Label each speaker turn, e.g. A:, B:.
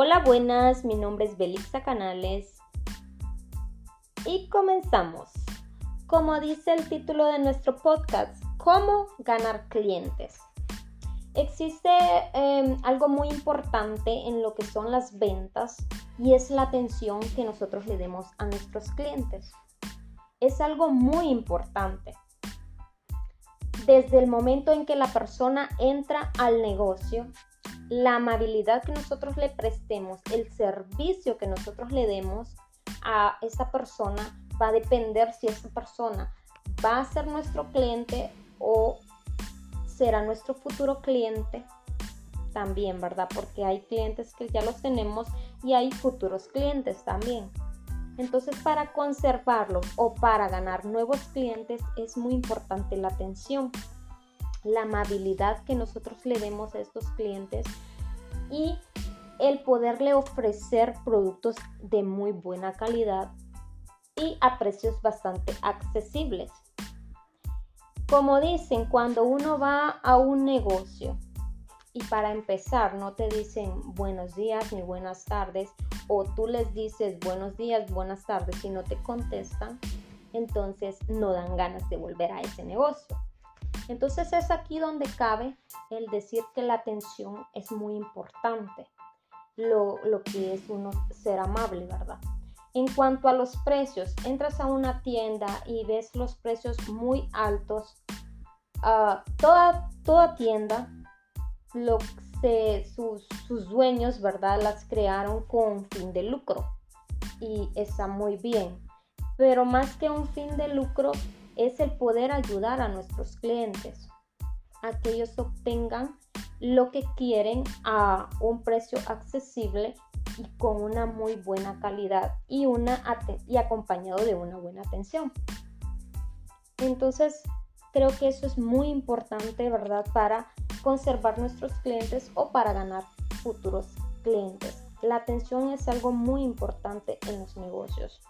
A: Hola, buenas, mi nombre es Belixa Canales y comenzamos. Como dice el título de nuestro podcast, ¿cómo ganar clientes? Existe em, algo muy importante en lo que son las ventas y es la atención que nosotros le demos a nuestros clientes. Es algo muy importante. Desde el momento en que la persona entra al negocio, la amabilidad que nosotros le prestemos, el servicio que nosotros le demos a esa persona va a depender si esa persona va a ser nuestro cliente o será nuestro futuro cliente también, ¿verdad? Porque hay clientes que ya los tenemos y hay futuros clientes también. Entonces, para conservarlo o para ganar nuevos clientes es muy importante la atención la amabilidad que nosotros le demos a estos clientes y el poderle ofrecer productos de muy buena calidad y a precios bastante accesibles. Como dicen, cuando uno va a un negocio y para empezar no te dicen buenos días ni buenas tardes o tú les dices buenos días, buenas tardes y no te contestan, entonces no dan ganas de volver a ese negocio. Entonces es aquí donde cabe el decir que la atención es muy importante, lo, que es uno ser amable, ¿verdad? En cuanto a los precios, entras a una tienda y ves los precios muy altos. Ah, toda, toda tienda, lo, sus, sus dueños, ¿verdad? Las crearon con fin de lucro y está muy bien. Pero más que un fin de lucro, es el poder ayudar a nuestros clientes a que ellos obtengan lo que quieren a un precio accesible y con una muy buena calidad y, una y acompañado de una buena atención. Entonces, creo que eso es muy importante, ¿verdad? Para conservar nuestros clientes o para ganar futuros clientes. La atención es algo muy importante en los negocios.